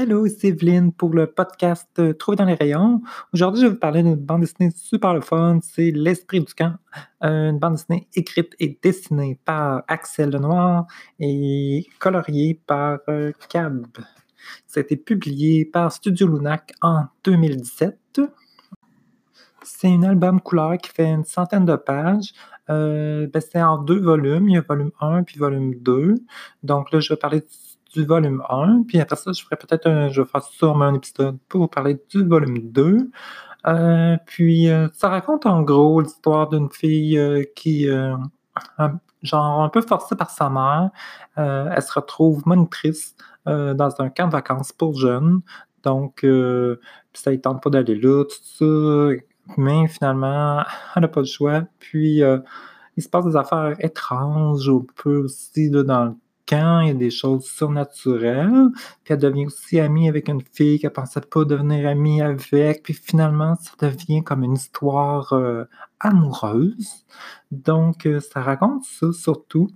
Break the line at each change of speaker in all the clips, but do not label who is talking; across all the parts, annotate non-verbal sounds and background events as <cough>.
Hello, c'est Evelyne pour le podcast euh, Trouver dans les rayons. Aujourd'hui, je vais vous parler d'une bande dessinée super le fun. C'est L'Esprit du camp, une bande dessinée écrite et dessinée par Axel Lenoir et coloriée par euh, Cab. Ça a été publié par Studio Lunac en 2017. C'est un album couleur qui fait une centaine de pages. Euh, ben, c'est en deux volumes. Il y a volume 1 puis volume 2. Donc là, je vais parler du volume 1, puis après ça, je ferai peut-être un, je vais faire sûrement un épisode pour vous parler du volume 2. Euh, puis euh, ça raconte en gros l'histoire d'une fille euh, qui, genre un peu forcée par sa mère, elle se retrouve monitrice dans un camp de vacances pour jeunes. Donc, ça ne tente pas d'aller là, tout ça. Mais finalement, elle n'a pas le choix. Puis, il se passe des affaires étranges, un peu aussi là, dans le il y a des choses surnaturelles, puis elle devient aussi amie avec une fille qu'elle pensait pas devenir amie avec, puis finalement, ça devient comme une histoire euh, amoureuse. Donc, euh, ça raconte ça surtout.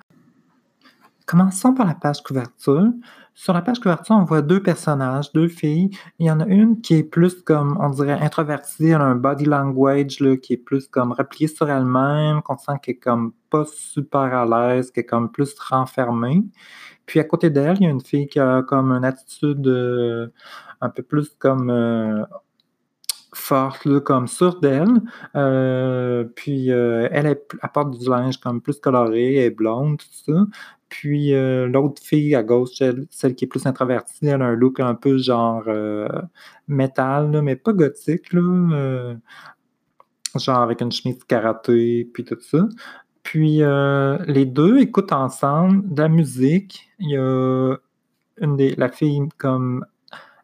Commençons par la page couverture. Sur la page couverture, on voit deux personnages, deux filles. Il y en a une qui est plus comme, on dirait, introvertie, elle a un body language qui est plus comme repliée sur elle-même, qu'on sent qu'elle est comme pas super à l'aise, qui est comme plus renfermée. Puis à côté d'elle, il y a une fille qui a comme une attitude euh, un peu plus comme euh, forte, comme sûre d'elle. Euh, puis elle, apporte du linge comme plus coloré, elle est blonde, tout ça. Puis euh, l'autre fille à gauche, celle, qui est plus introvertie, elle a un look un peu genre euh, métal, mais pas gothique, euh, genre avec une chemise karaté, puis tout ça. Puis les deux écoutent ensemble de la musique. Il y a une des, la fille comme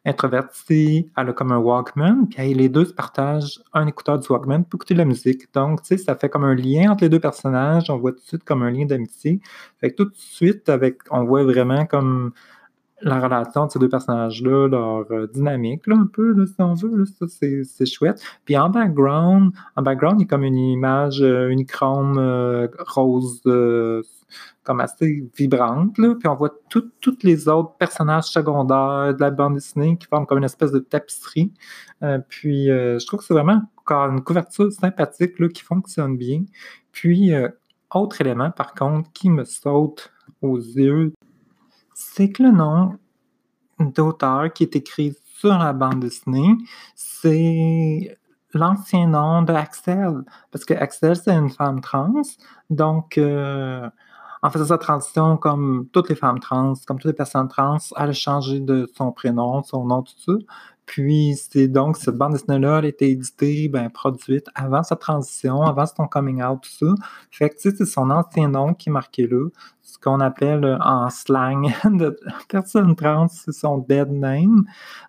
introvertie, elle a comme un Walkman, puis les deux se partagent un écouteur du Walkman pour écouter la musique. Donc, tu sais, ça fait comme un lien entre les deux personnages, on voit tout de suite comme un lien d'amitié. Fait que tout de suite, avec, on voit vraiment comme la relation de ces deux personnages-là, leur euh, dynamique, là, un peu, là, si on veut, ça, c'est, chouette. Puis en background, en background, il y a comme une image euh, unichrome euh, rose comme assez vibrante. Là. Puis on voit tous les autres personnages secondaires de la bande dessinée qui forment comme une espèce de tapisserie. Euh, puis euh, je trouve que c'est vraiment une couverture sympathique là, qui fonctionne bien. Puis, euh, autre élément par contre qui me saute aux yeux, c'est que le nom d'auteur qui est écrit sur la bande dessinée, c'est l'ancien nom de Axel. Parce que Axel, c'est une femme trans. Donc, en faisant sa transition, comme toutes les femmes trans, comme toutes les personnes trans, elle a changé de son prénom, son nom, tout ça. Puis, c'est donc cette bande dessinée-là, elle a été éditée, ben, produite avant sa transition, avant son coming out, tout ça. Fait que, c'est son ancien nom qui est marqué là. Ce qu'on appelle euh, en slang <laughs> de personne trans, c'est son dead name.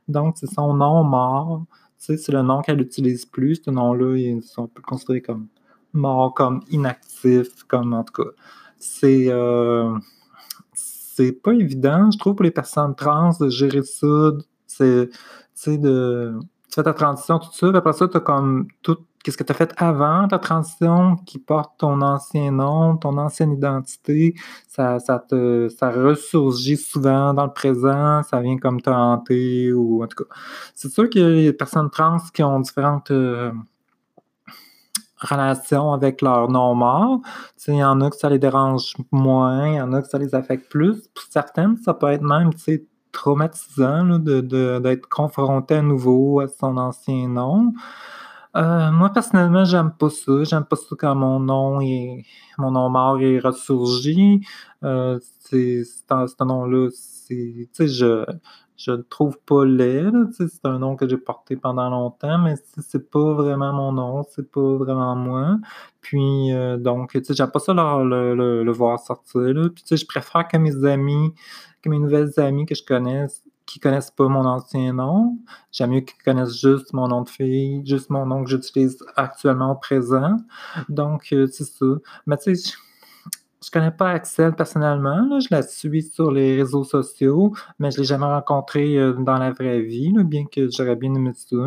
Donc, c'est son nom mort. Tu sais, c'est le nom qu'elle utilise plus. Ce nom-là, ils sont considérés comme mort, comme inactif, comme en tout cas c'est euh, c'est pas évident, je trouve, pour les personnes trans de gérer ça. C'est, de, tu fais ta transition, tout ça, puis après ça, tu as comme tout, qu'est-ce que tu as fait avant ta transition qui porte ton ancien nom, ton ancienne identité. Ça, ça, te, ça ressurgit souvent dans le présent, ça vient comme te hanter, ou en tout cas. C'est sûr qu'il y a des personnes trans qui ont différentes. Euh, relation avec leur nom mort. Il y en a que ça les dérange moins, il y en a que ça les affecte plus. Pour certaines, ça peut être même traumatisant d'être de, d'être confronté à nouveau à son ancien nom. Euh, moi, personnellement, j'aime pas ça. J'aime pas ça quand mon nom est mon nom mort est ressurgi. Euh, c'est, ce nom-là, c'est. Je, je le trouve pas laid. C'est un nom que j'ai porté pendant longtemps, mais c'est pas vraiment mon nom, c'est pas vraiment moi. Puis euh, donc, j'aime pas ça le, le, voir sortir. Là. Puis je préfère que mes amis, que mes nouvelles amies que je connaisse, qui connaissent pas mon ancien nom, j'aime mieux qu'ils connaissent juste mon nom de fille, juste mon nom que j'utilise actuellement au présent. Donc, euh, c'est ça. Mais tu sais, je connais pas Axel personnellement, je la suis sur les réseaux sociaux, mais je l'ai jamais rencontrée, euh, dans la vraie vie, bien que j'aurais bien aimé ça,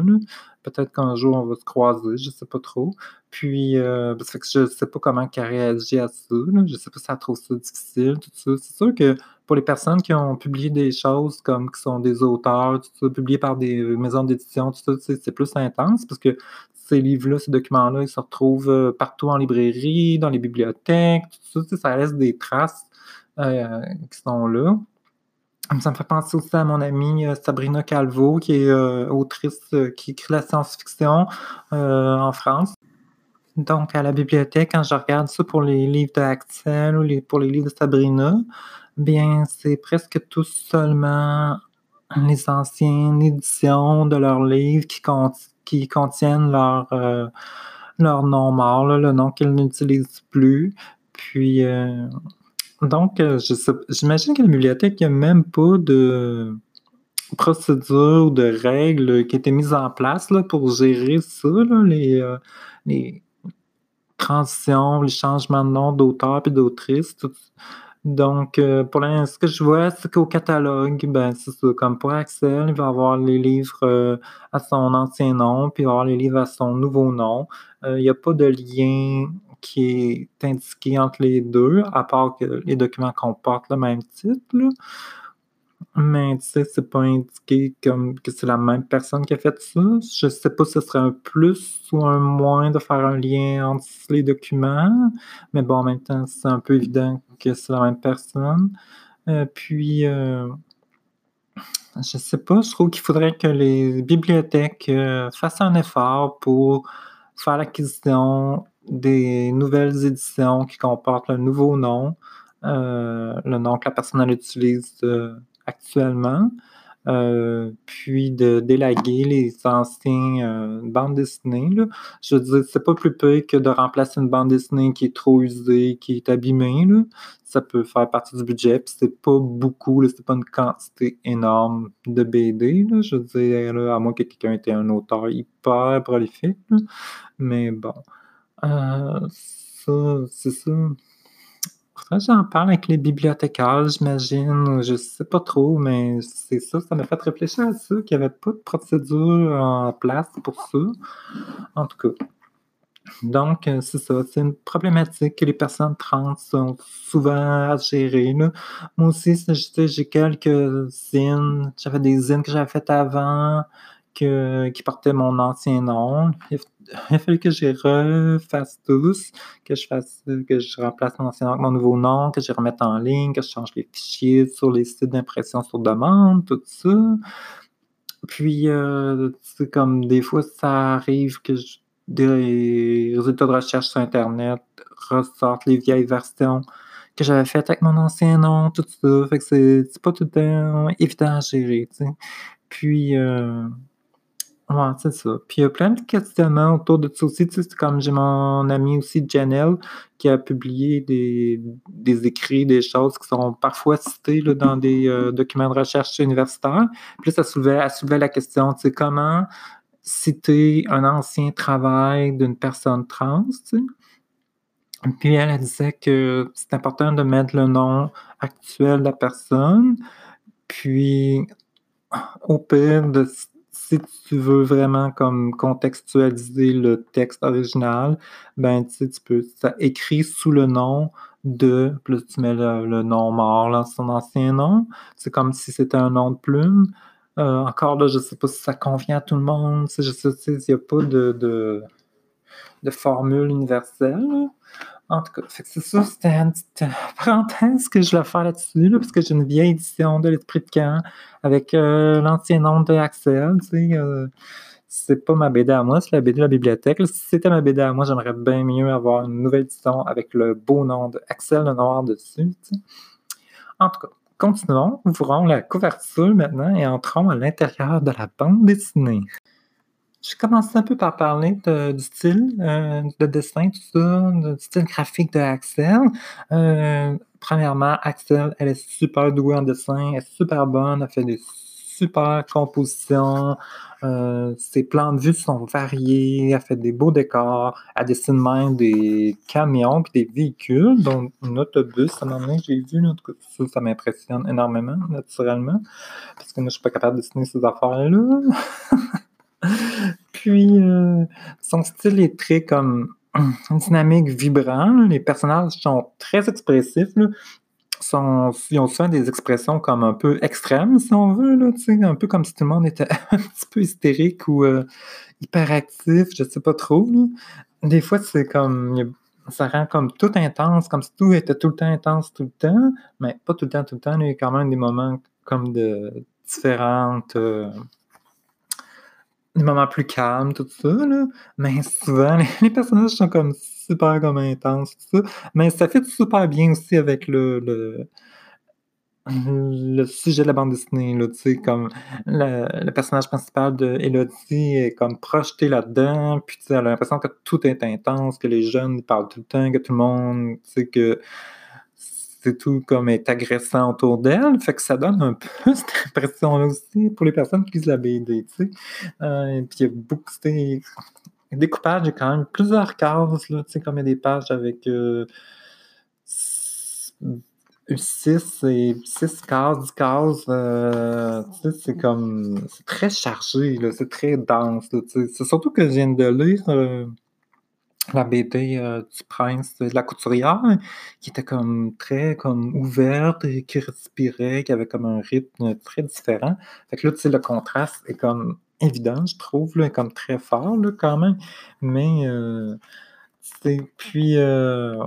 Peut-être qu'un jour on va se croiser, je sais pas trop. Puis, euh, fait que je sais pas comment elle réagit à ça, Je sais pas si elle trouve ça difficile, tout ça. C'est sûr que pour les personnes qui ont publié des choses comme qui sont des auteurs, tout ça, publiés par des maisons d'édition, tout ça, c'est plus intense parce que ces livres-là, ces documents-là, ils se retrouvent euh, partout en librairie, dans les bibliothèques, tout ça, ça laisse des traces euh, qui sont là. Ça me fait penser aussi à mon amie euh, Sabrina Calvo, qui est autrice qui écrit la science-fiction en France. Donc, à la bibliothèque, quand je regarde ça pour les livres d'Axel ou pour les livres de Sabrina, bien, c'est presque tout seulement les anciennes éditions de leurs livres qui, qui contiennent leur, euh, leur nom mort, le nom qu'ils n'utilisent plus. Puis, euh, donc, euh, j'imagine que la bibliothèque, il n'y a même pas de procédure ou de règles qui étaient mises en place là, pour gérer ça, les, les transitions, les changements de nom d'auteur et d'autrice, donc, euh, pour l'instant, ce que je vois, c'est qu'au catalogue, ben, c'est ça, comme pour Axel, il va avoir les livres euh, à son ancien nom, puis il va avoir les livres à son nouveau nom. Euh, il n'y a pas de lien qui est indiqué entre les deux, à part que les documents comportent le même titre. Mais tu sais, c'est pas indiqué comme que c'est la même personne qui a fait ça. Je sais pas si ce serait un plus ou un moins de faire un lien entre les documents. Mais bon, en même temps, c'est un peu évident que c'est la même personne. Euh, puis, euh, je sais pas, je trouve qu'il faudrait que les bibliothèques euh, fassent un effort pour faire l'acquisition des nouvelles éditions qui comportent le nouveau nom, le nom que la personne utilise actuellement, euh, puis de délaguer les anciens euh, bandes dessinées. Je veux dire, c'est pas plus peu que de remplacer une bande dessinée qui est trop usée, qui est abîmée. Ça peut faire partie du budget, puis c'est pas beaucoup, c'est pas une quantité énorme de BD. Je veux dire, à moins que quelqu'un ait un auteur hyper prolifique. Mais bon, euh, ça, c'est ça j'en parle avec les bibliothécaires, j'imagine. Je sais pas trop, mais c'est ça. Ça m'a fait réfléchir à ça, qu'il n'y avait pas de procédure en place pour ça. En tout cas. Donc, euh, c'est ça. C'est une problématique que les personnes trans sont souvent à gérer. Moi aussi, j'ai quelques zines. J'avais des zines que j'avais faites avant qui portait mon ancien nom. Il a fallu que je refasse tous, que je fasse, que je remplace mon ancien nom avec mon nouveau nom, que je remette en ligne, que je change les fichiers sur les sites d'impression sur demande, tout ça. Puis, euh, c'est comme des fois, ça arrive que des résultats de recherche sur Internet ressortent les vieilles versions que j'avais faites avec mon ancien nom, tout ça. Fait que c'est pas tout le temps évident à gérer, tu sais. Puis, euh, Ouais, c'est ça. Puis il y a plein de questionnements autour de ça aussi. Tu sais, c'est comme j'ai mon ami aussi, Janelle, qui a publié des, des écrits, des choses qui sont parfois citées là, dans des euh, documents de recherche universitaires. Puis là, ça soulevait, soulevait la question, tu sais, comment citer un ancien travail d'une personne trans, tu sais? Puis elle, elle disait que c'est important de mettre le nom actuel de la personne, puis au pire de si tu veux vraiment comme contextualiser le texte original, ben tu peux, ça écrit sous le nom de, plus tu mets le, nom mort, là, son ancien nom. C'est comme si c'était un nom de plume. Euh, encore là, je sais pas si ça convient à tout le monde. Je sais, il n'y a pas de, formule universelle. En tout cas, c'est ça, c'était une petite <laughs> parenthèse que je vais faire là-dessus, parce que j'ai une vieille édition de l'Esprit de camp avec euh, l'ancien nom de Axel, tu sais. Euh, c'est pas ma BD à moi, c'est la BD de la bibliothèque. si c'était ma BD à moi, j'aimerais bien mieux avoir une nouvelle édition avec le beau nom de Axel le Noir dessus. En tout cas, continuons. Ouvrons la couverture maintenant et entrons à l'intérieur de la bande dessinée. Je commencé un peu par parler du style euh, de dessin, tout ça, du style graphique de Axel. Euh, premièrement, Axel, elle est super douée en dessin, elle est super bonne, elle fait des super composition. Euh, ses plans de vue sont variés. Elle fait des beaux décors. Elle dessine même des camions puis des véhicules, dont un autobus. À un moment donné, j'ai vu. En tout cas, ça, ça m'impressionne énormément, naturellement. Parce que moi, je suis pas capable de dessiner ces affaires-là. <laughs> <laughs> puis, euh, son style est très comme une <clears throat> dynamique vibrant. Les personnages sont très expressifs. Ils ont souvent des expressions comme un peu extrêmes, si on veut, un peu comme si tout le monde était <laughs> un petit peu hystérique ou euh, hyperactif, je sais pas trop. Des fois, c'est comme. Ça rend comme tout intense, comme si tout était tout le temps intense tout le temps, mais pas tout le temps, tout le temps. Il y a quand même des moments comme de différentes. Euh, des moments plus calmes, tout ça, là. Mais souvent, <laughs> les, personnages sont comme super comme intenses, tout ça. Mais ça fait super bien aussi avec le, le, sujet de la bande dessinée, là, tu sais, comme le, personnage principal de Elodie est comme projeté là-dedans, puis tu sais, elle a l'impression que tout est intense, que les jeunes parlent tout le temps, que tout le monde, tu sais, que c'est tout comme est agressant autour d'elle. Fait que ça donne un peu <laughs> cette impression-là aussi pour les personnes qui lisent la BD, tu sais. Euh, puis il y a beaucoup, découpage, a quand même plusieurs cases, là, tu sais, comme il y a des pages avec euh, 6 et 6 cases, 10 cases, euh, tu sais, c'est comme, c'est très chargé, c'est très dense. C'est surtout que je viens de lire euh, la BD euh, du prince de la couturière, qui était comme très comme ouverte et qui respirait, qui avait comme un rythme très différent. Fait que là, tu sais, le contraste est comme évident, je trouve, là, comme très fort là, quand même. Mais euh, puis euh,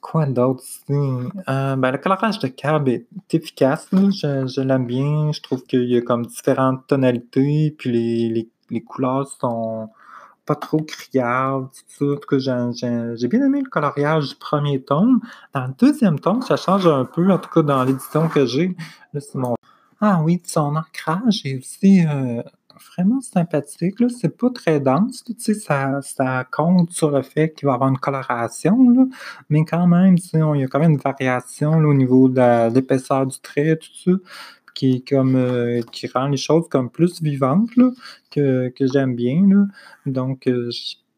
quoi d'autre? Euh, ben, le colorage de Cab est efficace, je, je l'aime bien. Je trouve qu'il y a comme différentes tonalités, puis les, les, les couleurs sont pas trop criarde, tout ça. j'ai, bien aimé le coloriage du premier tome. Dans le deuxième tome, ça change un peu, en tout cas dans l'édition que j'ai. Mon... Ah oui, son ancrage est aussi euh, vraiment sympathique. C'est pas très dense, tu sais, ça, ça compte sur le fait qu'il va avoir une coloration, là. mais quand même, il y a quand même une variation au niveau de l'épaisseur du trait, tout ça qui, comme, euh, qui rend les choses comme plus vivantes, que, que j'aime bien. Là. Donc, euh,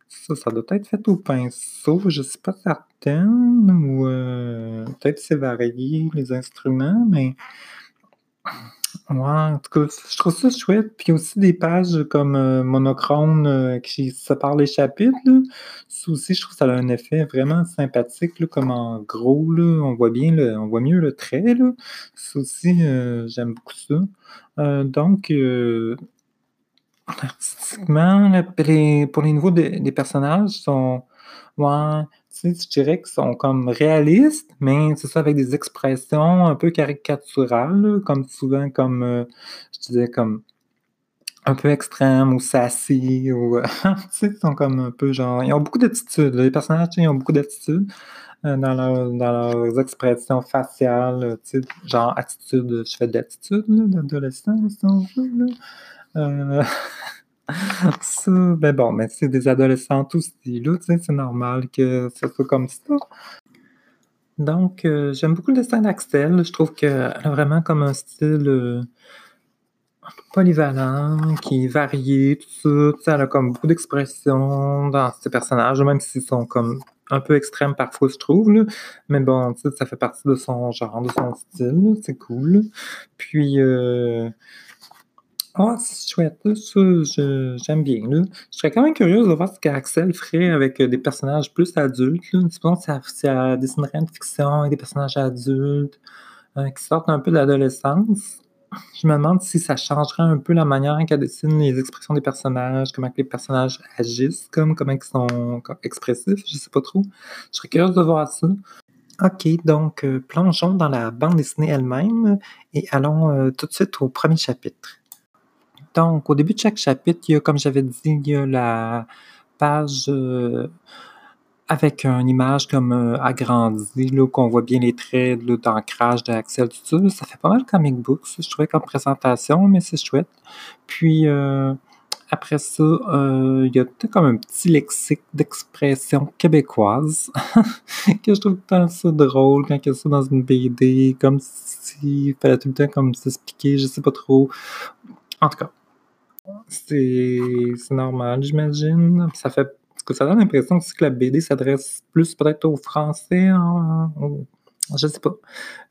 ça, ça doit être fait au pinceau, je ne suis pas certaine, ou euh, peut-être c'est varié les instruments, mais Ouais, en tout cas, je trouve ça chouette. Puis aussi des pages comme euh, monochrome euh, qui séparent les chapitres. Là. Ça aussi, je trouve ça a un effet vraiment sympathique, là, comme en gros. Là, on voit bien, le, on voit mieux le trait. Là. Ça aussi, euh, j'aime beaucoup ça. donc, artistiquement, pour les niveaux des personnages, sont. Ouais, tu sais, je dirais qu'ils sont comme réalistes, mais c'est ça avec des expressions un peu caricaturales, comme souvent comme, euh, je disais, comme un peu extrême ou sassy, ou, <laughs> tu sais, ils sont comme un peu genre, ils ont beaucoup d'attitude, les personnages, ils ont beaucoup d'attitude euh, dans, dans leurs expressions faciales, tu sais, genre attitude, je fais d'attitude, d'adolescence, on veut, là. Euh, <laughs> Ça, ben bon, mais c'est des adolescentes aussi, là, tu sais, c'est normal que ce soit comme ça. Donc, euh, j'aime beaucoup le dessin d'Axel. Je trouve qu'elle a vraiment comme un style euh, polyvalent, qui est varié, tout ça. Elle a comme beaucoup d'expressions dans ses personnages, même s'ils sont comme un peu extrêmes parfois, je trouve. Mais bon, ça fait partie de son genre, de son style. C'est cool. Puis, euh, ah, c'est chouette, ça, j'aime bien. Je serais quand même curieuse de voir ce qu'Axel ferait avec euh, des personnages plus adultes, là. Disons si elle dessinerait une fiction avec des personnages adultes, euh, qui sortent un peu de l'adolescence. Je me demande si ça changerait un peu la manière qu'elle dessine les expressions des personnages, comment les personnages agissent, comme, comment ils sont expressifs, je sais pas trop. Je serais curieuse de voir ça. OK, donc euh, plongeons dans la bande dessinée elle-même et allons tout de suite au premier chapitre. Donc, au début de chaque chapitre, il y a, comme j'avais dit, il y a la page euh, avec une image comme euh, agrandie, là, qu'on voit bien les traits d'ancrage d'Axel, tout ça. Ça fait pas mal comic book, je trouvais, comme présentation, mais c'est chouette. Puis, euh, après ça, il y a peut-être comme un petit lexique d'expression québécoise <laughs> que je trouve tant ça drôle quand il y a ça dans une BD, comme s'il fallait tout le temps comme s'expliquer, je sais pas trop. En tout cas, c'est normal, j'imagine. Ça fait que ça donne l'impression aussi que la BD s'adresse plus peut-être aux Français, en, je sais pas.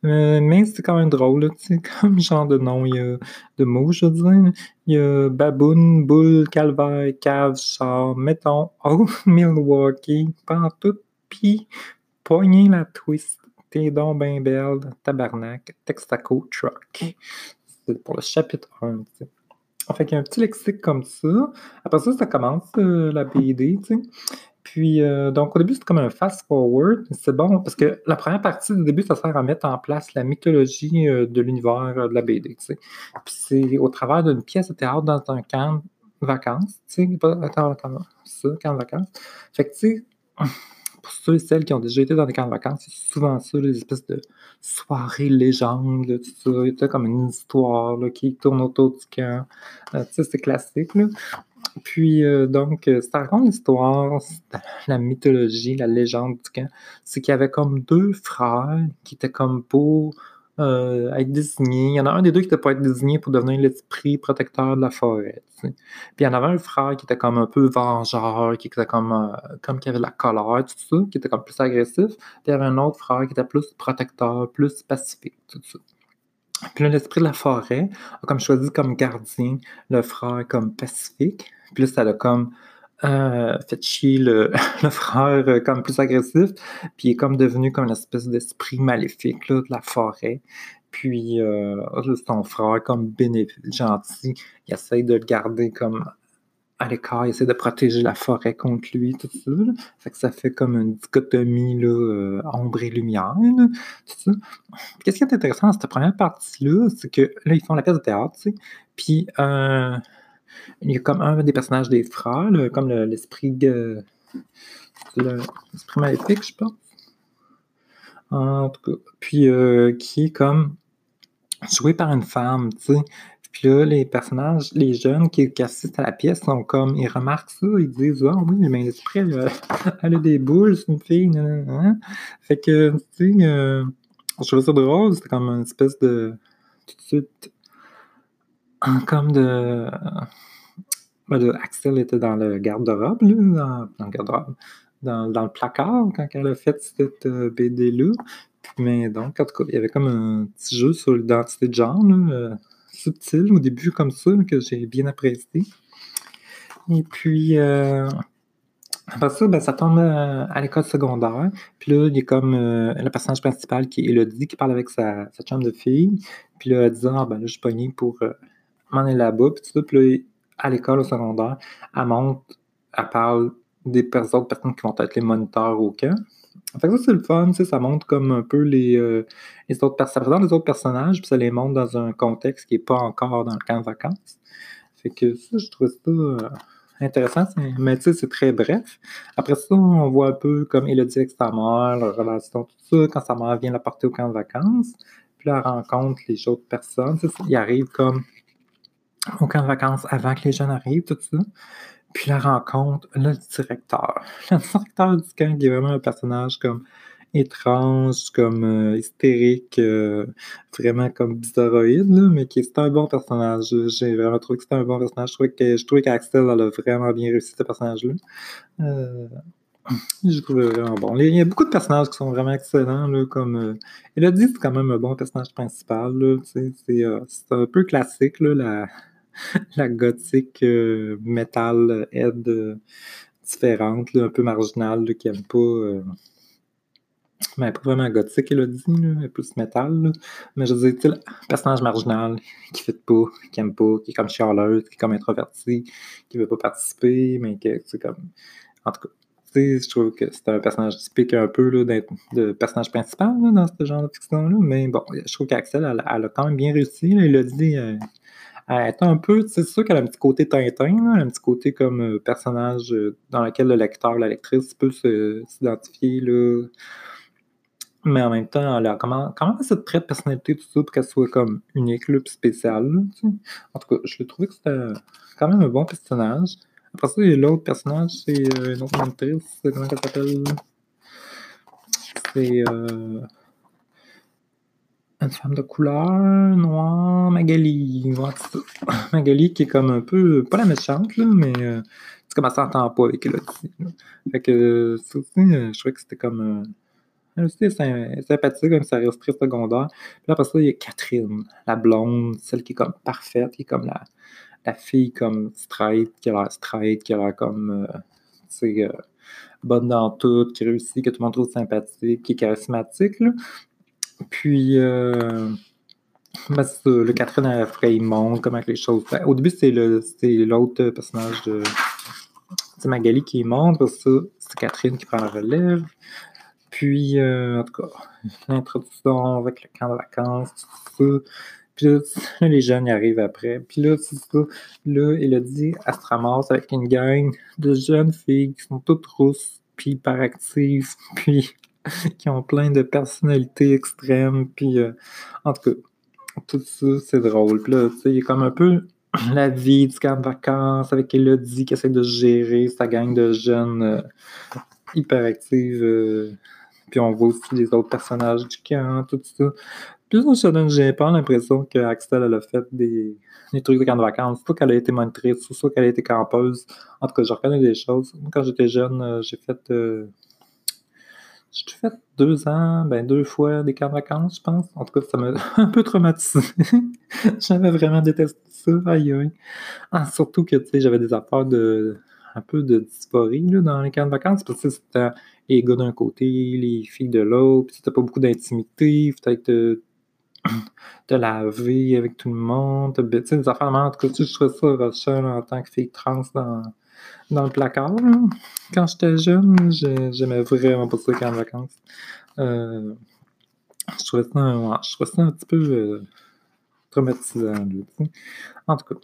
Euh, mais c'est quand même drôle, tu sais, <laughs> comme genre de nom, il y a de mots, je veux dire. Il y a baboune, boule, calvaire, cave, char, mettons, <laughs> oh, Milwaukee, pantoute, pis poignet la twist, t'es donc ben belle, tabarnak, textaco, truck. C'est pour le chapitre 1, tu sais. Fait qu'il y a un petit lexique comme ça. Après ça, ça commence euh, la BD, tu sais. Puis, euh, donc, au début, c'est comme un fast-forward. C'est bon parce que la première partie du début, ça sert à mettre en place la mythologie euh, de l'univers de la BD. Tu sais. Puis, c'est au travers d'une pièce de théâtre dans un camp de vacances. Tu sais, attends, attends, ça, camp de vacances. Fait que, tu sais, pour ceux et celles qui ont déjà été dans des camps de vacances, c'est souvent ça, les espèces de soirées légendes, tout ça. A comme une histoire qui tourne autour du camp. tu sais, c'est classique. Puis, euh, donc, euh, ça raconte l'histoire, la mythologie, la légende du camp. C'est qu'il y avait comme deux frères qui étaient comme pour euh, être désignés. Il y en a un des deux qui était pour être désigné pour devenir l'esprit protecteur de la forêt. Puis, il y en avait un frère qui était comme un peu vengeur, qui était comme, comme qui avait de la colère, tout ça, qui était comme plus agressif. Puis, il y avait un autre frère qui était plus protecteur, plus pacifique, tout ça. Puis là, l'esprit de la forêt a comme choisi comme gardien le frère comme pacifique. Puis là, ça a comme euh, fait chier <laughs> le, frère euh, comme plus agressif. Puis il est comme devenu comme une espèce d'esprit maléfique là, de la forêt. Puis euh, son frère, comme bénéfique, gentil, il essaye de le garder comme à l'écart, il essaie de protéger la forêt contre lui, tout ça. Fait que ça fait comme une dichotomie, là, euh, ombre et lumière, tout ça. Qu'est-ce qui est intéressant dans cette première partie-là, c'est que là, ils font la pièce de théâtre, tu sais, puis euh, il y a comme un des personnages des frères, comme l'esprit l'esprit maléfique, je pense. En tout cas, puis euh, qui est comme joué par une femme, tu sais. Puis là, les personnages, les jeunes qui, assistent à la pièce sont comme, ils remarquent ça, ils disent Ah oui, mais l'esprit, elle, elle, a des boules, c'est une fille, Fait que, tu sais, euh, je trouvais ça drôle, c'était comme une espèce de. tout de suite. Comme de. Ben, de Axel était dans le garde-robe, dans, dans, le garde-robe, dans, le placard quand elle a fait cette euh, BD-là. Mais donc, en tout cas, il y avait comme un petit jeu sur l'identité de genre, euh, subtil au début comme ça, que j'ai bien apprécié. Et puis, euh, après ça, ben, ça tombe à l'école secondaire. Puis là, il y a comme le personnage principal qui est Elodie, qui parle avec sa, sa chambre de fille. Puis là, elle dit Ah, ben là, je suis pognée pour m'en aller là-bas. Puis tout puis à l'école au secondaire, elle monte, elle parle des autres personnes qui vont être les moniteurs au camp. Fait que ça, c'est le fun, ça montre comme un peu les, euh, les autres personnages. Ça présente les autres personnages, puis ça les montre dans un contexte qui n'est pas encore dans le camp de vacances. Fait que ça, je trouve ça euh, intéressant, mais tu sais, c'est très bref. Après ça, on voit un peu comme Elodie avec sa mère, leur relation, tout ça, quand sa mère vient la porter au camp de vacances. Puis elle rencontre les autres personnes. Il arrive comme au camp de vacances avant que les jeunes arrivent, tout ça. Puis la rencontre, le directeur. <laughs> Le directeur du camp qui est vraiment un personnage comme étrange, comme euh, hystérique, euh, vraiment comme bizarroïde, là, mais qui est un bon personnage. J'ai vraiment trouvé que c'était un bon personnage. Je trouvais que je qu'Axel a vraiment bien réussi ce personnage-là. Euh, je trouvais vraiment bon. Il y a beaucoup de personnages qui sont vraiment excellents, là, comme euh, Elodie, c'est quand même un bon personnage principal. C'est un peu classique, là, la <laughs> la gothique euh, metal aide euh, différente, un peu marginale, qui aime pas. Euh, mais pas vraiment gothique, elle a dit, là, plus métal. Mais je veux dire, personnage marginal <laughs> qui fait pas, qui aime pas, qui est comme chialeuse, qui est comme introverti, qui veut pas participer, mais qui c'est comme. En tout cas, je trouve que c'est un personnage typique un peu là, de personnage principal dans ce genre de fiction-là. Mais bon, je trouve qu'Axel, elle, a quand même bien réussi. elle a dit elle est un peu, c'est sûr qu'elle a un petit côté Tintin, un petit côté comme euh, personnage euh, dans lequel le lecteur, la lectrice peut s'identifier. mais en même temps, a comment, comment cette trait de personnalité, tout ça, pour qu'elle soit comme unique, là, spéciale. là, tu sais? En tout cas, je trouvais que c'était quand même un bon personnage. Après ça, l'autre personnage, c'est euh, une autre mentrice, comment elle s'appelle? C'est euh, une femme de couleur noire, Magali. <laughs> Magali qui est comme un peu, pas la méchante, là, mais euh, c'est comme elle s'entend pas avec Elodie. là. Fait que euh, ça aussi, euh, je trouvais que c'était comme. euh, elle aussi, c'est sy- sympathique, ça reste très secondaire. Puis après ça, il y a Catherine, la blonde, celle qui est comme parfaite, qui est comme la, la fille comme straight, qui a l'air straight, qui a l'air comme, euh, tu euh, bonne dans tout, qui réussit, que tout le monde trouve sympathique, qui est charismatique, là. Puis, euh, ben, le Catherine, elle, montre comment les choses... ben, au début, c'est l'autre personnage de... Magali qui après ça, c'est Catherine qui prend la relève. Puis, euh, en tout cas, l'introduction avec le camp de vacances, tout ça. Puis là, <laughs> les jeunes y arrivent après. Puis là, c'est ça. Là, Elodie, elle se ramasse avec une gang de jeunes filles qui sont toutes rousses, puis hyperactives, <laughs> puis <laughs> qui ont plein de personnalités extrêmes. Puis, euh, en tout cas, tout ça, c'est drôle. Puis là, tu sais, il y a comme un peu <clears throat> la vie du camp de vacances avec Elodie qui essaie de gérer sa gang de jeunes euh, hyperactives. euh, puis on voit aussi les autres personnages du camp, tout ça. Puis ça donne, j'ai pas l'impression qu'Axel, elle a fait des, des trucs de camp de vacances. Soit qu'elle a été monitrice, soit qu'elle a été campeuse. En tout cas, je reconnais des choses. Moi, quand j'étais jeune, euh, j'ai fait... euh, j'ai fait deux ans, ben deux fois des camps de vacances, je pense. En tout cas, ça m'a <laughs> un peu traumatisé. <laughs> j'avais vraiment détesté ça. Aïe. Ah, surtout que, tu sais, j'avais des affaires de... un peu de dysphorie, là, dans les camps de vacances. Parce que c'était les gars d'un côté, les filles de l'autre, puis c'était pas beaucoup d'intimité. Peut-être <clears throat> te, te laver avec tout le monde. Tu sais, des affaires, en tout cas, je trouvais ça rushant, en tant que fille trans dans, dans le placard. Quand j'étais jeune, j'ai- j'aimais vraiment pas ça, les camps de vacances. Euh, je, trouvais ça, un petit peu euh, traumatisant. En tout cas.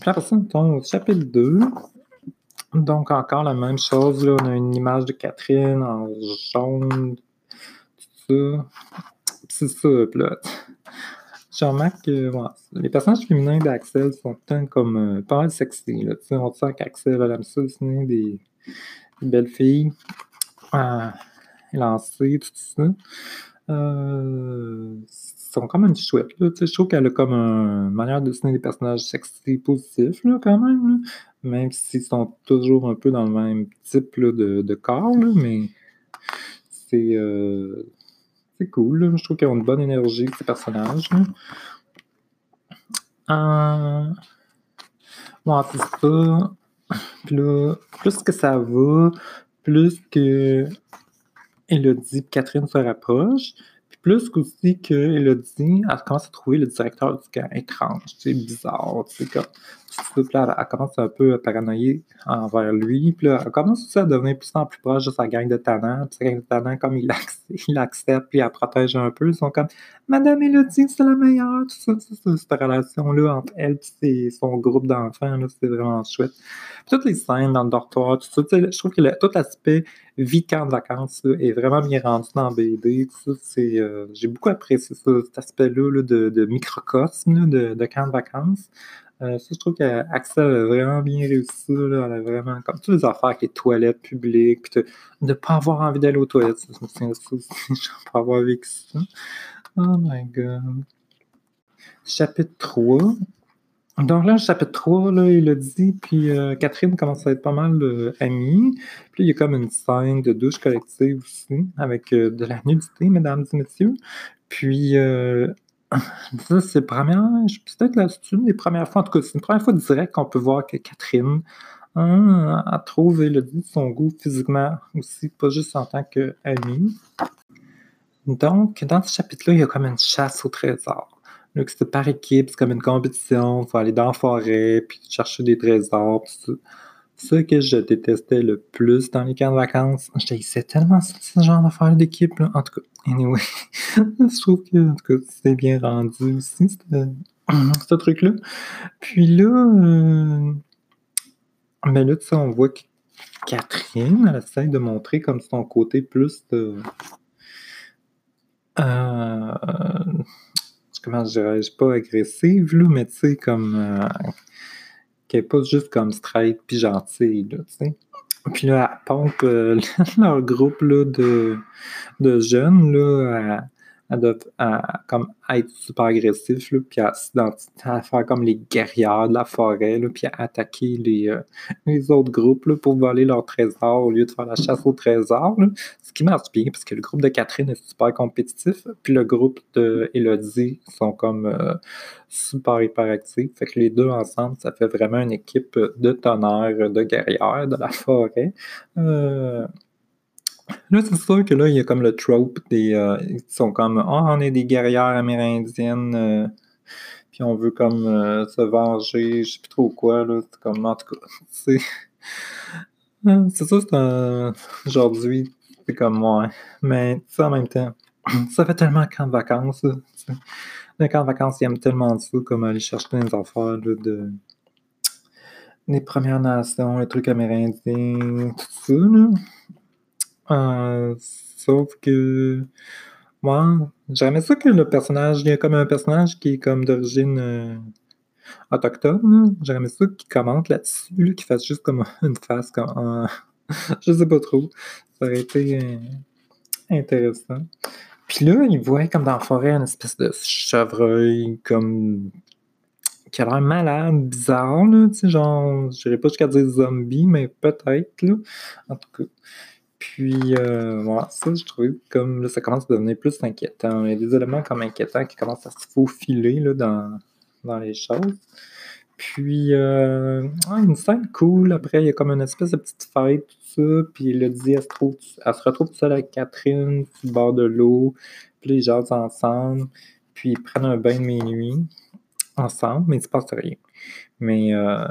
Puis après ça, au chapitre 2. Donc, encore la même chose. Là, on a une image de Catherine en jaune, tout ça. C'est ça, là. Je remarque que les personnages féminins d'Axel sont tant comme euh, pas mal sexy. Là. On sent qu'Axel aime ça des, des belles filles euh, élancées, tout ça. Euh, sont quand même chouettes. Là. Je trouve qu'elle a comme une manière de dessiner des personnages sexy positifs là, quand même. Même s'ils sont toujours un peu dans le même type de, de corps, mais c'est euh, c'est cool. Je trouve qu'ils ont une bonne énergie, ces personnages. Euh, c'est. Puis là, plus que ça va, plus que Elodie et Catherine se rapprochent, puis plus qu'aussi que Elodie, elle commence à trouver le directeur du camp étrange, sais, bizarre, sais, comme, là, elle, commence un peu à paranoïer envers lui, puis là, elle commence aussi à devenir plus en plus proche de sa gang de talents, puis sa gang de comme <laughs> il l'accepte, puis elle protège un peu, ils sont comme « Madame Elodie, c'est la meilleure », tout ça, tout ça, cette relation-là entre elle et son groupe d'enfants, là, c'est vraiment chouette. Puis toutes les scènes dans le dortoir, tout ça, je trouve que le- tout l'aspect vie camp de vacances est vraiment bien rendu dans BD. Tout ça, c'est, euh, j'ai beaucoup apprécié ça, cet aspect-là là, de, microcosme de camp de vacances. Euh, ça, je trouve qu'Axel a vraiment bien réussi. Là, elle a vraiment, comme toutes les affaires avec les toilettes publiques, de ne pas avoir envie d'aller aux toilettes. Ça, je me souviens pas avoir vécu ça. Oh my god. Chapitre 3. Donc là, chapitre 3, là, il a dit, puis euh, Catherine commence à être pas mal euh, amie. Puis il y a comme une scène de douche collective aussi, avec euh, de la nudité, mesdames et messieurs. Puis, euh, ça, c'est peut-être une des premières fois, en tout cas, c'est une première fois direct qu'on peut voir que Catherine hein, a trouvé le son goût physiquement aussi, pas juste en tant qu'amie. Donc, dans ce chapitre-là, il y a comme une chasse au trésor. Que c'est par équipe, c'est comme une compétition, il faut aller dans la forêt, puis chercher des trésors. Ce que je détestais le plus dans les camps de vacances, j'haïssais tellement ce, ce genre d'affaires d'équipe, là. En tout cas, anyway, <laughs> je trouve que, en tout cas, bien rendu aussi, <clears throat> ce truc-là. Puis là, euh, ben là, tu sais, on voit que Catherine, elle essaie de montrer comme son côté plus de euh, comment je dirais, pas agressive, là, mais tu sais, comme. Euh, qui est pas juste comme straight puis gentille, là, tu sais. Puis là, elle pompe euh, <laughs> leur groupe là, de, de jeunes là, à, comme, être super agressif, là, puis à, à, faire comme les guerrières de la forêt, là, puis à attaquer les, euh, <laughs> les autres groupes là, pour voler leurs trésors au lieu de faire la chasse au trésor. Ce qui marche bien, parce que le groupe de Catherine est super compétitif, puis le groupe de Elodie sont comme euh, super hyperactifs. Fait que les deux ensemble, ça fait vraiment une équipe de tonnerre, de guerrières de la forêt. Euh, Là, c'est sûr que là, il y a comme le trope des. Euh, ils sont comme Ah, on est des guerrières amérindiennes, euh, puis on veut comme euh, se venger, je sais plus trop quoi, là. C'est comme, en tout cas, <laughs> c'est. c'est ça, c'est un. Aujourd'hui, c'est comme moi. Mais, ça, en même temps, <clears throat> ça fait tellement camp de vacances, là. Le camp de vacances, ils aiment tellement ça, comme aller chercher des affaires, là, de. Les Premières Nations, les trucs amérindiens, tout ça, là. Euh, sauf que moi, j'aimerais ça que le personnage, il y a comme un personnage qui est comme d'origine euh, autochtone. J'aimerais ça qu'il commente là-dessus, qu'il fasse juste comme <laughs> une face comme <laughs> je sais pas trop. Ça aurait été euh, intéressant. Puis là, il voit comme dans la forêt une espèce de chevreuil comme qui a l'air malade, bizarre, là, tu sais, genre, je dirais pas jusqu'à dire zombie, mais peut-être, là. En tout cas. Puis, euh, ça, je trouve comme là, ça commence à devenir plus inquiétant. Il y a des éléments comme inquiétants qui commencent à se faufiler là, dans, dans les choses. Puis, euh, une scène cool. Après, il y a comme une espèce de petite fête, tout ça. Puis, le dit, elle se, retrouve seule avec Catherine sur le bord de l'eau. Puis, les jasent ensemble. Puis, ils prennent un bain de minuit ensemble, mais il se passe rien. Mais, euh,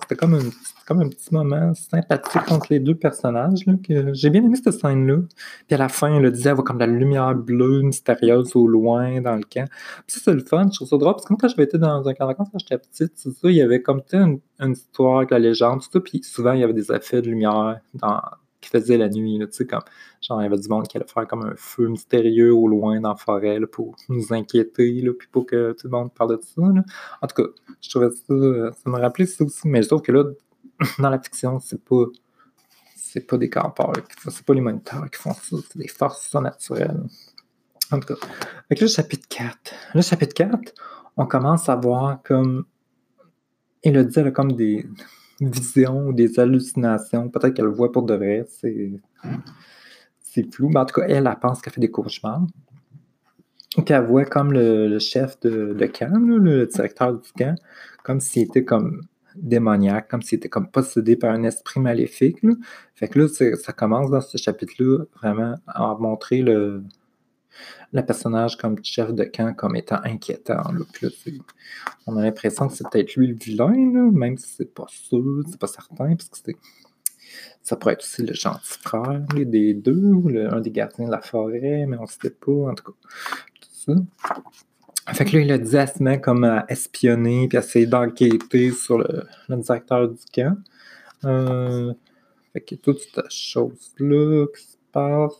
c'était comme, comme un petit moment sympathique entre les deux personnages. que j'ai bien aimé cette scène-là. Puis à la fin, elle disait, elle voit comme la lumière bleue mystérieuse au loin dans le camp. Puis ça, c'est le fun. Je trouve ça drôle. Parce que quand j'avais été dans un camp quand j'étais petite, ça, il y avait comme une, une histoire avec la légende, tout ça. Puis souvent, il y avait des effets de lumière dans, qui faisait la nuit. comme, genre, il y avait du monde qui allait faire comme un feu mystérieux au loin dans la forêt pour nous inquiéter, là, puis pour que tout le monde parle de ça. En tout cas, je trouvais ça, ça me rappelait ça aussi, mais je trouve que là, <laughs> dans la fiction, c'est pas c'est pas des campeurs, c'est pas les moniteurs qui font ça, c'est des forces surnaturelles. En tout cas, avec le chapitre 4. Le chapitre 4, on commence à voir comme Elodie, elle a comme des, visions ou des hallucinations. Peut-être qu'elle le voit pour de vrai. C'est, c'est flou. Mais en tout cas, elle, elle pense qu'elle fait des cauchemars. Qu'elle voit comme le, chef de, de camp, le directeur du camp, comme s'il était comme démoniaque, comme s'il était comme possédé par un esprit maléfique. Fait que là, ça commence dans ce chapitre-là vraiment à montrer le, le personnage comme chef de camp comme étant inquiétant. on a l'impression que c'est peut-être lui le vilain, même si c'est pas sûr, c'est pas certain, parce que ça pourrait être aussi le gentil frère des deux, ou un des gardiens de la forêt, mais on ne sait pas, en tout cas, tout ça. Fait que là, il a dit à se comme à espionner puis à essayer d'enquêter sur le, directeur du camp. Euh, fait que toute cette chose-là qui se passe.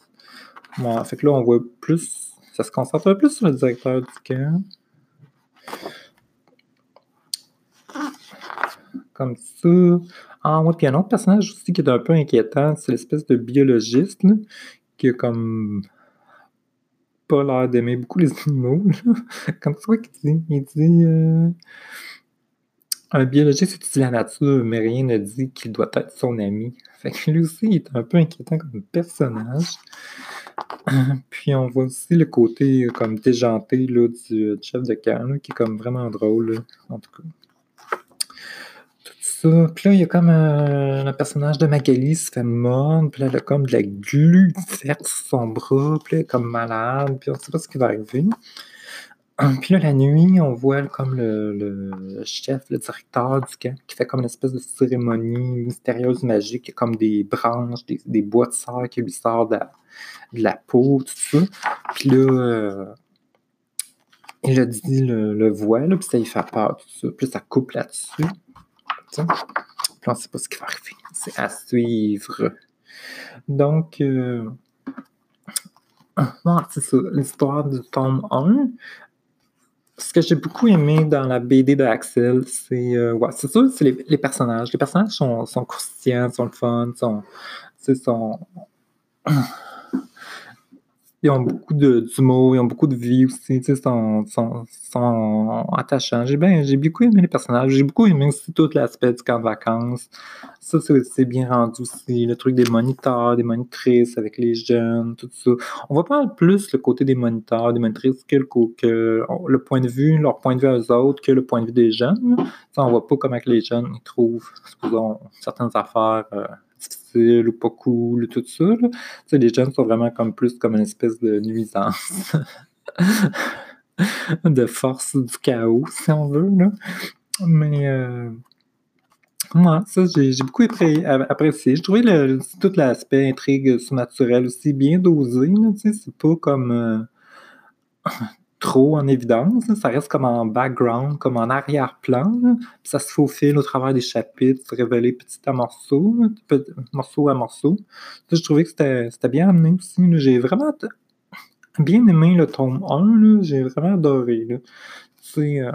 Bon, fait que là, on voit plus ça se concentre plus sur le directeur du camp. Comme ça. Ah, ouais, puis il y a un autre personnage aussi qui est un peu inquiétant. C'est l'espèce de biologiste qui a comme pas l'air d'aimer beaucoup les animaux. <laughs> Comme ça qu'il dit, il dit euh, un biologiste étudie la nature, mais rien ne dit qu'il doit être son ami. Fait que lui aussi, il est un peu inquiétant comme personnage. <clears throat> Puis on voit aussi le côté euh, comme déjanté là, du, chef de camp, qui est comme vraiment drôle, en tout cas. Puis là, il y a comme un, le personnage de Magali se fait mordre, puis là, elle a comme de la glu verte sur son bras, puis là, est comme malade, puis on sait pas ce qui va arriver. <clears throat> Puis là, la nuit, on voit comme le, chef, le directeur du camp, qui fait comme une espèce de cérémonie mystérieuse, magique, comme des branches, des, bois de serre qui lui sortent de la, peau, tout ça. Puis là, euh, il a dit le, le voile, puis ça lui fait peur, tout ça. Puis ça coupe là-dessus. On ne sait pas ce qui va arriver. C'est à suivre. Donc, euh, c'est ça, l'histoire du tome 1. Ce que j'ai beaucoup aimé dans la BD de Axel, c'est euh, ouais, c'est sûr, c'est les, personnages. Les personnages sont, sont sont le fun, sont, sont ils ont beaucoup d'humour, ils ont beaucoup de vie aussi, sais, sont, sont, sont attachants. J'ai beaucoup aimé les personnages, j'ai beaucoup aimé aussi tout l'aspect du camp de vacances. Ça, c'est bien rendu aussi, le truc des moniteurs, des monitrices avec les jeunes, tout ça. On voit pas plus le côté des moniteurs, des monitrices que le, que le point de vue, leur point de vue à eux autres, que le point de vue des jeunes. Ça, on voit pas comment les jeunes ils trouvent, supposons, certaines affaires. Euh, ou pas cool, tout ça. Là. les jeunes sont vraiment comme plus comme une espèce de nuisance. <laughs> de force du chaos, si on veut. Là. Mais euh, ça, j'ai, beaucoup apprécié. Je trouvais le, tout l'aspect intrigue surnaturelle aussi bien dosé. Là, c'est pas comme. Euh, trop en évidence. Ça reste comme en background, comme en arrière-plan. Ça se faufile au travers des chapitres, se révéler petit à morceau, morceau à morceau. je trouvais que c'était bien amené aussi. J'ai vraiment bien aimé le tome 1. J'ai vraiment adoré. Euh,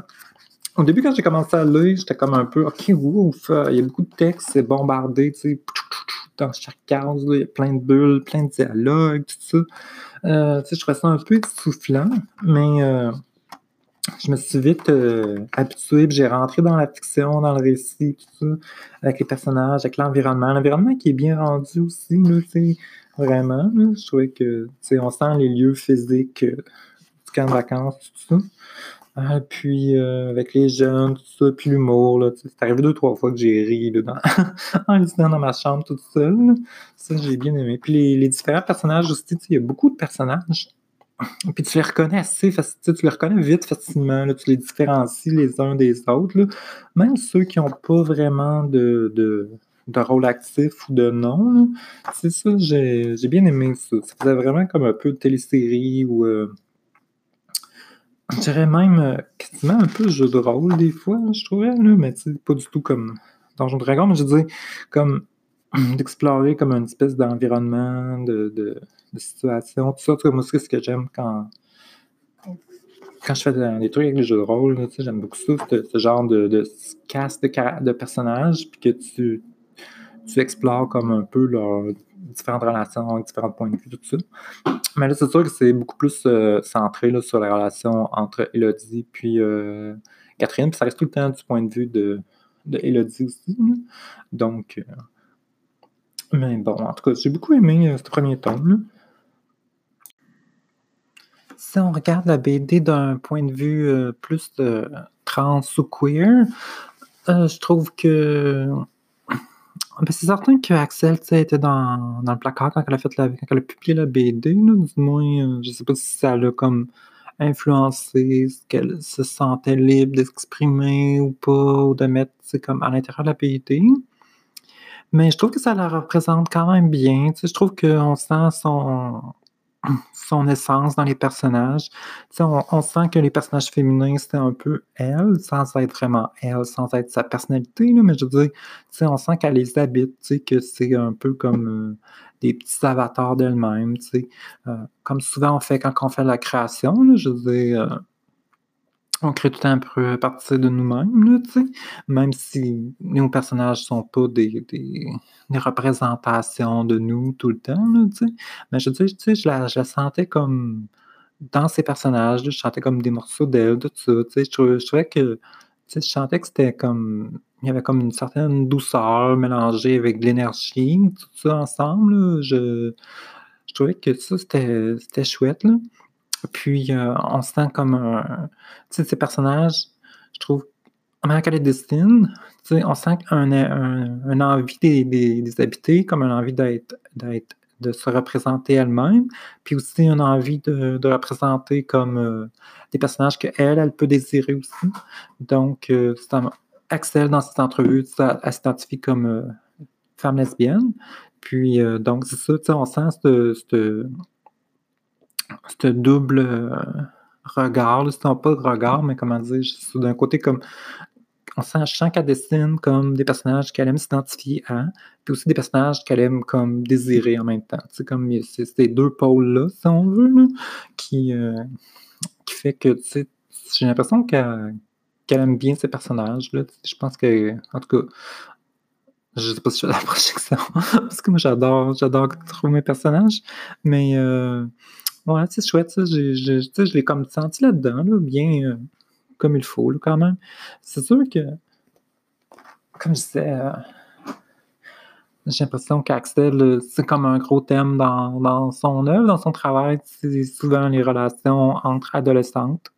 au début, quand j'ai commencé à lire, j'étais comme un peu OK, ouf, il y a beaucoup de textes, c'est bombardé, tu sais, dans chaque case, il y a plein de bulles, plein de dialogues, tout ça. Euh, je trouvais ça un peu essoufflant, mais euh, je me suis vite euh, habitué, j'ai rentré dans la fiction, dans le récit, tout ça, avec les personnages, avec l'environnement. L'environnement qui est bien rendu aussi, vraiment. je trouvais que on sent les lieux physiques du camp de vacances, tout ça. Ah, puis avec les jeunes, tout ça, puis l'humour, c'est arrivé deux, trois fois que j'ai ri là, dans, <laughs> en lisant dans ma chambre toute seule. Ça, j'ai bien aimé. Puis les, différents personnages aussi, il y a beaucoup de personnages. <clears throat> Puis tu les reconnais assez facilement, tu les reconnais vite facilement, tu les différencies les uns des autres. Même ceux qui n'ont pas vraiment de, de, de, rôle actif ou de nom. C'est ça, j'ai bien aimé ça. Ça faisait vraiment comme un peu de télésérie ou je dirais même euh, quasiment un peu jeu de rôle des fois, je trouvais, là, mais pas du tout comme Donjon Dragon, mais je disais comme <clears throat> d'explorer comme une espèce d'environnement, de, de, situation, tout ça. moi, c'est ce que j'aime quand, quand je fais des trucs avec les jeux de rôle, j'aime beaucoup ça, ce, genre de, de casse de, de personnages, puis que tu, tu explores comme un peu leurs différentes relations, différents points de vue, tout ça. Mais là, c'est sûr que c'est beaucoup plus euh, centré là, sur la relation entre Elodie puis euh, Catherine. Puis ça reste tout le temps du point de vue de, Elodie aussi. Donc, euh, mais bon, en tout cas, j'ai beaucoup aimé ce premier tome. Si on regarde la BD d'un point de vue plus trans ou queer, je trouve que c'est certain que Axel était dans, dans, le placard quand elle a fait la, quand elle a publié la BD, là, du moins, euh, je sais pas si ça l'a comme influencé, ce qu'elle se sentait libre d'exprimer ou pas, ou de mettre comme à l'intérieur de la BD. Mais je trouve que ça la représente quand même bien. Je trouve qu'on sent son, son essence dans les personnages. On, on, sent que les personnages féminins, c'est un peu elle, sans être vraiment elle, sans être sa personnalité, là, mais je veux dire, on sent qu'elle les habite, que c'est un peu comme euh, des petits avatars d'elle-même. Euh, comme souvent on fait quand on fait la création, là, je veux dire, euh, on crée tout un peu à partir de nous-mêmes, même si nos personnages sont pas des, des, représentations de nous tout le temps, là, mais je dis, je la, je la sentais comme dans ces personnages, je sentais comme des morceaux d'elle, tout ça, je trouvais, je trouvais que, je sentais que c'était comme, il y avait comme une certaine douceur mélangée avec de l'énergie, tout ça ensemble, je, je trouvais que ça, c'était chouette, là. Puis, euh, on sent comme un. Tu sais, ces personnages, je trouve, en qu'elle est destinée, tu sais, on sent un, un, envie des, des, habiter, comme une envie d'être, d'être, de se représenter elle-même, puis aussi une envie de, de représenter comme euh, des personnages qu'elle, elle peut désirer aussi. Donc, euh, Axel, dans cette entrevue, elle s'identifie comme femme lesbienne. Puis, donc, c'est ça, tu sais, on sent cette ce double euh, regard, c'est pas de regard, mais comment dire, d'un côté comme on sent, qu'elle dessine comme des personnages qu'elle aime s'identifier à, puis aussi des personnages qu'elle aime comme désirer en même temps. C'est comme c'est ces deux pôles-là, si on veut, qui, euh, qui fait que j'ai l'impression qu'elle aime bien ces personnages-là. Je pense que, en tout cas, je sais pas si je fais la projection, parce que moi j'adore, j'adore trouver mes personnages, mais euh, ouais, c'est chouette, ça. Je, je, l'ai comme senti là-dedans, là, bien euh, comme il faut, quand même. C'est sûr que, comme je disais, euh, j'ai l'impression qu'Axel, c'est comme un gros thème dans, dans son œuvre, dans son travail. C'est souvent les relations entre adolescentes.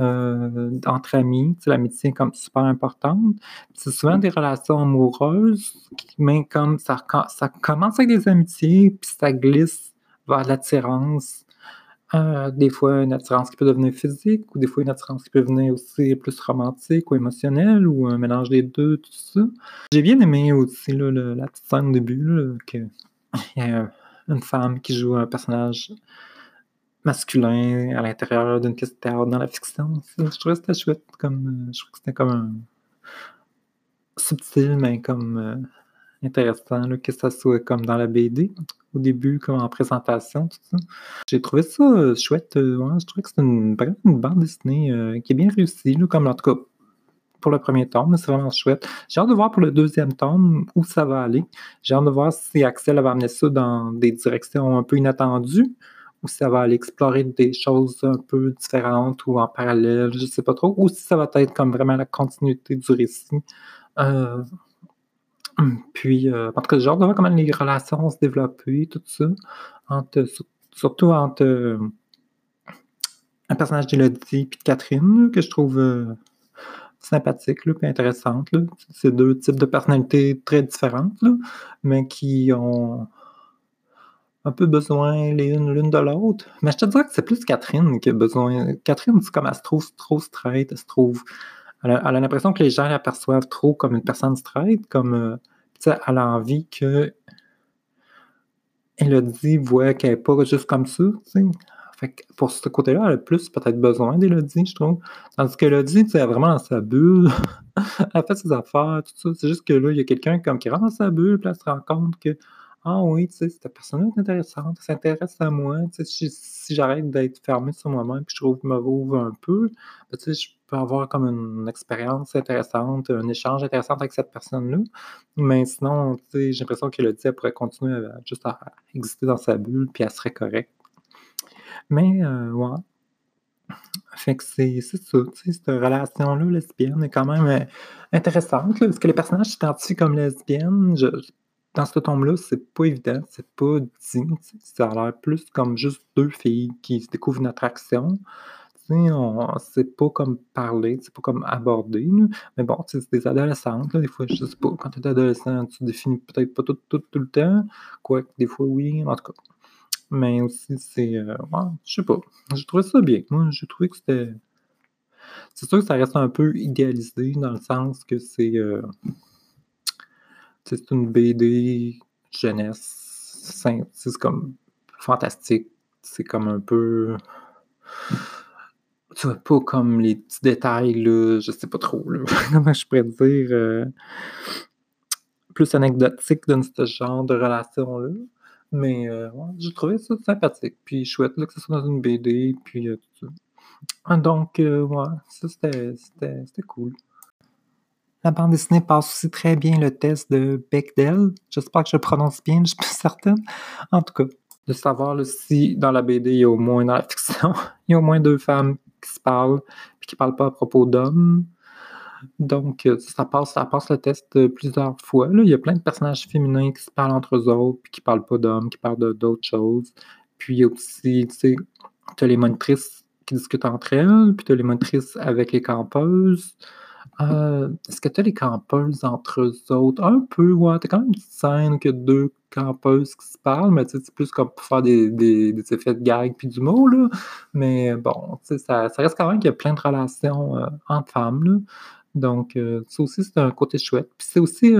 Euh, entre amis. L'amitié est comme super importante. C'est souvent des relations amoureuses, mais comme ça, ça commence avec des amitiés, puis ça glisse vers l'attirance. Euh, des fois, une attirance qui peut devenir physique, ou des fois, une attirance qui peut devenir aussi plus romantique ou émotionnelle, ou un mélange des deux, tout ça. J'ai bien aimé aussi la petite scène de début, qu'il y a une femme qui joue un personnage masculin à l'intérieur d'une pièce de théâtre dans la fiction. Je trouvais que c'était chouette. Comme, euh, je trouve que c'était comme un... subtil, mais comme euh, intéressant que ça soit comme dans la BD au début, comme en présentation, tout ça. J'ai trouvé ça euh, chouette. je trouvais que c'était une, bande dessinée qui est bien réussie, comme en tout cas pour le premier tome, c'est vraiment chouette. J'ai hâte de voir pour le deuxième tome où ça va aller. J'ai hâte de voir si Axel va amener ça dans des directions un peu inattendues ou si ça va aller explorer des choses un peu différentes ou en parallèle, je sais pas trop, ou si ça va être comme vraiment la continuité du récit. Euh, <clears throat> puis, euh, tout cas, j'ai hâte de voir comment les relations vont se développer, tout ça, surtout entre euh, un personnage d'Elodie et de Catherine, que je trouve sympathique, là, puis intéressante. C'est deux types de personnalités très différentes, mais qui ont un peu besoin l'une de l'autre. Mais je te dirais que c'est plus Catherine qui a besoin. Catherine, c'est comme elle se trouve trop straight, elle se trouve. Elle a, l'impression que les gens l'aperçoivent trop comme une personne straight, comme euh, sais, elle a envie que Elodie voit qu'elle n'est pas juste comme ça. sais. Pour ce côté-là, elle a plus peut-être besoin d'Elodie, je trouve. Tandis qu'Elodie, elle est vraiment dans sa bulle. <laughs> elle fait ses affaires, tout ça. C'est juste que là, il y a quelqu'un comme qui rentre dans sa bulle, puis elle se rend compte que ah oui, tu sais, cette personne-là est intéressante, elle s'intéresse à moi. Tu sais, si, j'arrête d'être fermé sur moi-même puis je trouve que me rouvre un peu, ben, tu sais, je peux avoir comme une expérience intéressante, un échange intéressant avec cette personne-là. Mais sinon, tu sais, j'ai l'impression qu'elle elle pourrait continuer à, juste à exister dans sa bulle puis elle serait correcte. Mais, euh, ouais. Fait que c'est ça, tu sais, cette relation-là lesbienne est quand même euh, intéressante, parce que les personnages s'identifient comme lesbiennes. Je, dans ce tome-là, c'est pas évident, c'est pas dit. Ça a l'air plus comme juste deux filles qui se découvrent une attraction. C'est pas comme parler, c'est pas comme aborder. Mais bon, c'est des adolescentes. des fois, je sais pas, quand tu es adolescent, tu définis peut-être pas tout, tout, tout le temps. Quoique, des fois, oui, en tout cas. Mais aussi, c'est. Euh, je sais pas. J'ai trouvé ça bien. Moi, j'ai trouvé que c'était. C'est sûr que ça reste un peu idéalisé dans le sens que c'est. Euh, c'est une BD jeunesse. C'est comme fantastique. C'est comme un peu. Tu vois, pas comme les petits détails, là, je sais pas trop, là, <laughs> comment je pourrais dire, euh, plus anecdotique dans ce genre de relation-là. Mais euh, j'ai trouvé ça sympathique. Puis chouette là, que ce soit dans une BD, puis euh, tout ça. Donc, ouais, ça c'était cool. La bande dessinée passe aussi très bien le test de Bechdel. J'espère que je prononce bien, je suis <laughs> certaine. En tout cas, de savoir si dans la BD, il y a au moins, dans la fiction, <laughs> il y a au moins deux femmes qui se parlent et qui ne parlent pas à propos d'hommes. Donc, euh, ça passe, ça passe le test plusieurs fois. Il y a plein de personnages féminins qui se parlent entre eux autres, puis qui ne parlent pas d'hommes, qui parlent d'autres choses. Puis il y a aussi, tu sais, tu as les monitrices qui discutent entre elles, puis tu as les monitrices avec les campeuses. Euh, est-ce que tu as les campeuses entre eux autres? Un peu, ouais. T'as quand même une scène que deux campeuses qui se parlent, mais c'est plus comme pour faire des, des, effets de gag puis du mot, là. Mais bon, ça, ça reste quand même qu'il y a plein de relations euh, entre femmes, là. Donc, euh, ça aussi, c'est un côté chouette. Puis c'est aussi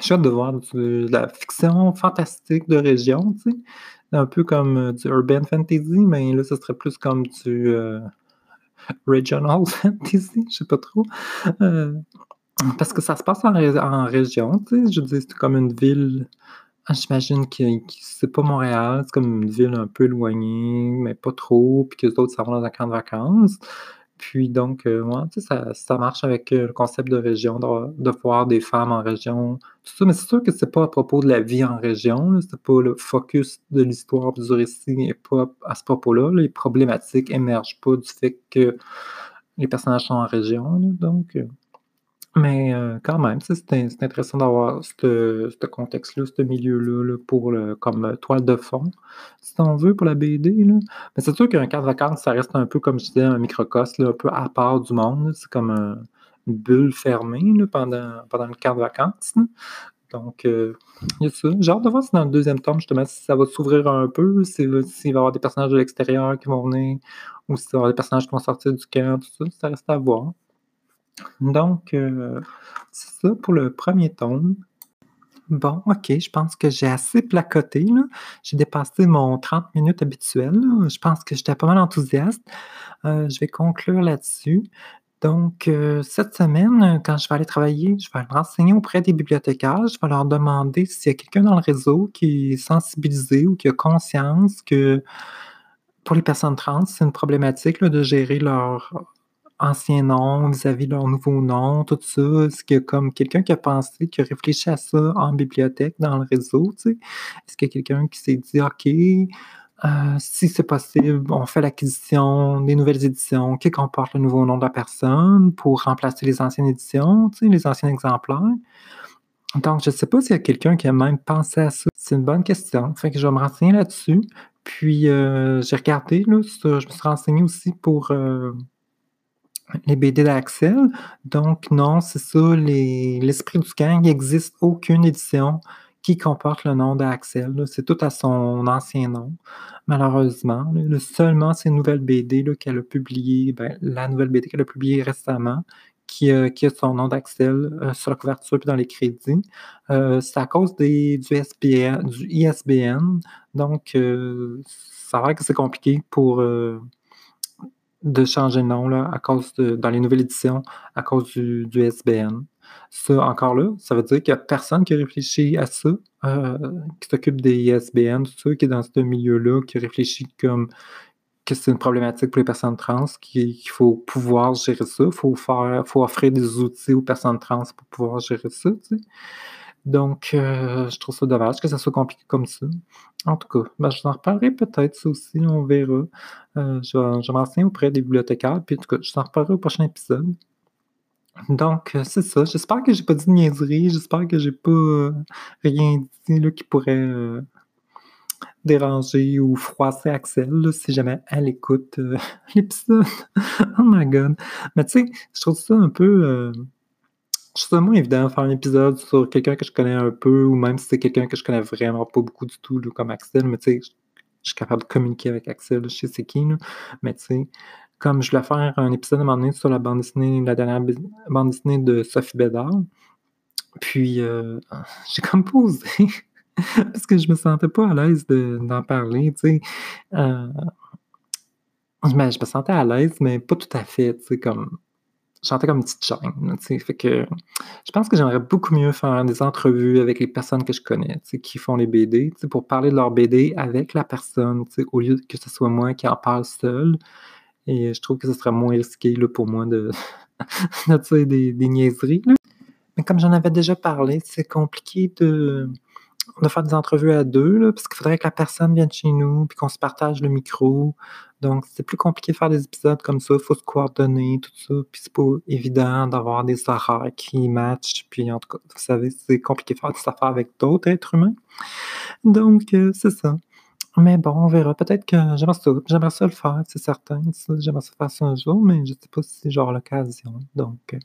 chouette de voir de la fiction fantastique de région, tu sais. Un peu comme du urban fantasy, mais là, ce serait plus comme du regional <laughs> fantasy, je sais pas trop. parce que ça se passe en, région, tu sais. Je dire, c'est comme une ville ah, j'imagine que c'est pas Montréal, c'est comme une ville un peu éloignée, mais pas trop, puis que les autres s'en vont dans un camp de vacances. Puis donc, euh, ça, ça marche avec euh, le concept de région, de, voir des femmes en région, tout ça. Mais c'est sûr que c'est pas à propos de la vie en région, c'est pas le focus de l'histoire du récit n'est pas à ce propos-là. Les problématiques émergent pas du fait que les personnages sont en région. donc, euh, mais euh, quand même, c'est intéressant d'avoir ce contexte-là, ce milieu-là, pour le, comme euh, toile de fond, si on veut, pour la BD. Là. Mais c'est sûr qu'un cadre de vacances, ça reste un peu, comme je disais, un microcosme, un peu à part du monde. C'est comme une bulle fermée pendant, pendant le cadre de vacances. Donc, euh, il y a ça. J'ai hâte de voir si dans le deuxième tome, justement, si ça va s'ouvrir un peu, s'il va y avoir des personnages de l'extérieur qui vont venir, ou s'il va y avoir des personnages qui vont sortir du camp, tout ça, ça reste à voir. Donc, euh, c'est ça pour le premier tome. Bon, OK, je pense que j'ai assez placoté. J'ai dépassé mon 30 minutes habituel. Je pense que j'étais pas mal enthousiaste. Euh, je vais conclure là-dessus. Donc, euh, cette semaine, quand je vais aller travailler, je vais me renseigner auprès des bibliothécaires. Je vais leur demander s'il y a quelqu'un dans le réseau qui est sensibilisé ou qui a conscience que pour les personnes trans, c'est une problématique de gérer leur, ancien nom vis-à-vis de leur nouveau nom, tout ça. Est-ce a comme quelqu'un qui a pensé, qui a réfléchi à ça en bibliothèque, dans le réseau, tu sais? Est-ce qu'il y a quelqu'un qui s'est dit, OK, euh, si c'est possible, on fait l'acquisition des nouvelles éditions qui comportent le nouveau nom de la personne pour remplacer les anciennes éditions, tu sais, les anciens exemplaires? Donc, je ne sais pas s'il y a quelqu'un qui a même pensé à ça. C'est une bonne question. Fait que je vais me renseigner là-dessus. Puis, euh, j'ai regardé, là, je me suis renseigné aussi pour euh, les BD d'Axel. Donc, non, c'est ça, l'Esprit du gang, il n'existe aucune édition qui comporte le nom d'Axel. C'est tout à son ancien nom, malheureusement. seulement ces nouvelles BD qu'elle a publiées, ben, la nouvelle BD qu'elle a publiée récemment, qui, a son nom d'Axel euh, sur la couverture et dans les crédits. Euh, c'est à cause des, du, du ISBN. Donc, euh, ça a l'air que c'est compliqué pour de changer de nom là, à cause dans les nouvelles éditions à cause du, SBN. Ça, encore là, ça veut dire qu'il n'y a personne qui réfléchit à ça, euh, qui s'occupe des ISBN, tout ça, qui est dans ce milieu-là, qui réfléchit comme que c'est une problématique pour les personnes trans, qu'il faut pouvoir gérer ça, il faut, faut offrir des outils aux personnes trans pour pouvoir gérer ça. Donc, euh, je trouve ça dommage que ça soit compliqué comme ça. En tout cas, ben, je vous en reparlerai peut-être, ça aussi, on verra. Euh, je je m'enseigner auprès des bibliothécaires, puis en tout cas, je vous en reparlerai au prochain épisode. Donc, euh, c'est ça. J'espère que j'ai pas dit de niaiserie. J'espère que j'ai pas rien dit là, qui pourrait déranger ou froisser Axel, si jamais elle écoute <laughs> l'épisode. oh my god. Mais tu sais, je trouve ça un peu c'est moins évident de faire un épisode sur quelqu'un que je connais un peu, ou même si c'est quelqu'un que je connais vraiment pas beaucoup du tout, comme Axel, mais tu sais, je suis capable de communiquer avec Axel, je sais c'est qui, mais tu sais, comme je voulais faire un épisode à un moment donné sur la bande dessinée, la dernière bande dessinée de Sophie Bédard, puis euh, <laughs> j'ai comme posé, <laughs> parce que je me sentais pas à l'aise d'en parler, tu sais. Euh, je me sentais à l'aise, mais pas tout à fait, tu sais, comme chantais comme une petite chaîne. Fait que je pense que j'aimerais beaucoup mieux faire des entrevues avec les personnes que je connais, qui font les BD, pour parler de leur BD avec la personne, au lieu que ce soit moi qui en parle seul. Et je trouve que ce serait moins risqué là, pour moi de, <laughs> de des, des niaiseries. Mais comme j'en avais déjà parlé, c'est compliqué de de faire des entrevues à deux, là, parce qu'il faudrait que la personne vienne chez nous, puis qu'on se partage le micro. Donc, c'est plus compliqué de faire des épisodes comme ça. Il faut se coordonner, tout ça. Puis, c'est pas évident d'avoir des horaires qui matchent. Puis, en tout cas, vous savez, c'est compliqué de faire des affaires avec d'autres êtres humains. Donc, euh, c'est ça. Mais bon, on verra. Peut-être que j'aimerais ça. J'aimerais ça le faire, c'est certain. J'aimerais ça faire ça un jour, mais je ne sais pas si c'est genre l'occasion. Donc, euh,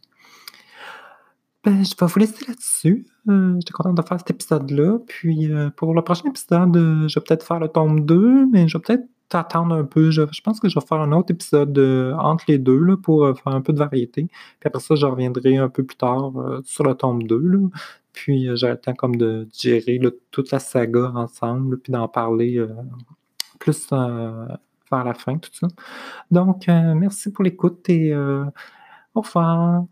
ben, je vais vous laisser là-dessus. Euh, j'étais content de faire cet épisode-là. Puis euh, pour le prochain épisode, euh, je vais peut-être faire le tome 2, mais je vais peut-être attendre un peu. Je, pense que je vais faire un autre épisode entre les deux là, pour faire un peu de variété. Puis après ça, je reviendrai un peu plus tard sur le tome 2. Là. Puis j'aurai le temps comme de gérer toute la saga ensemble, puis d'en parler plus vers la fin, tout ça. Donc, merci pour l'écoute et au revoir.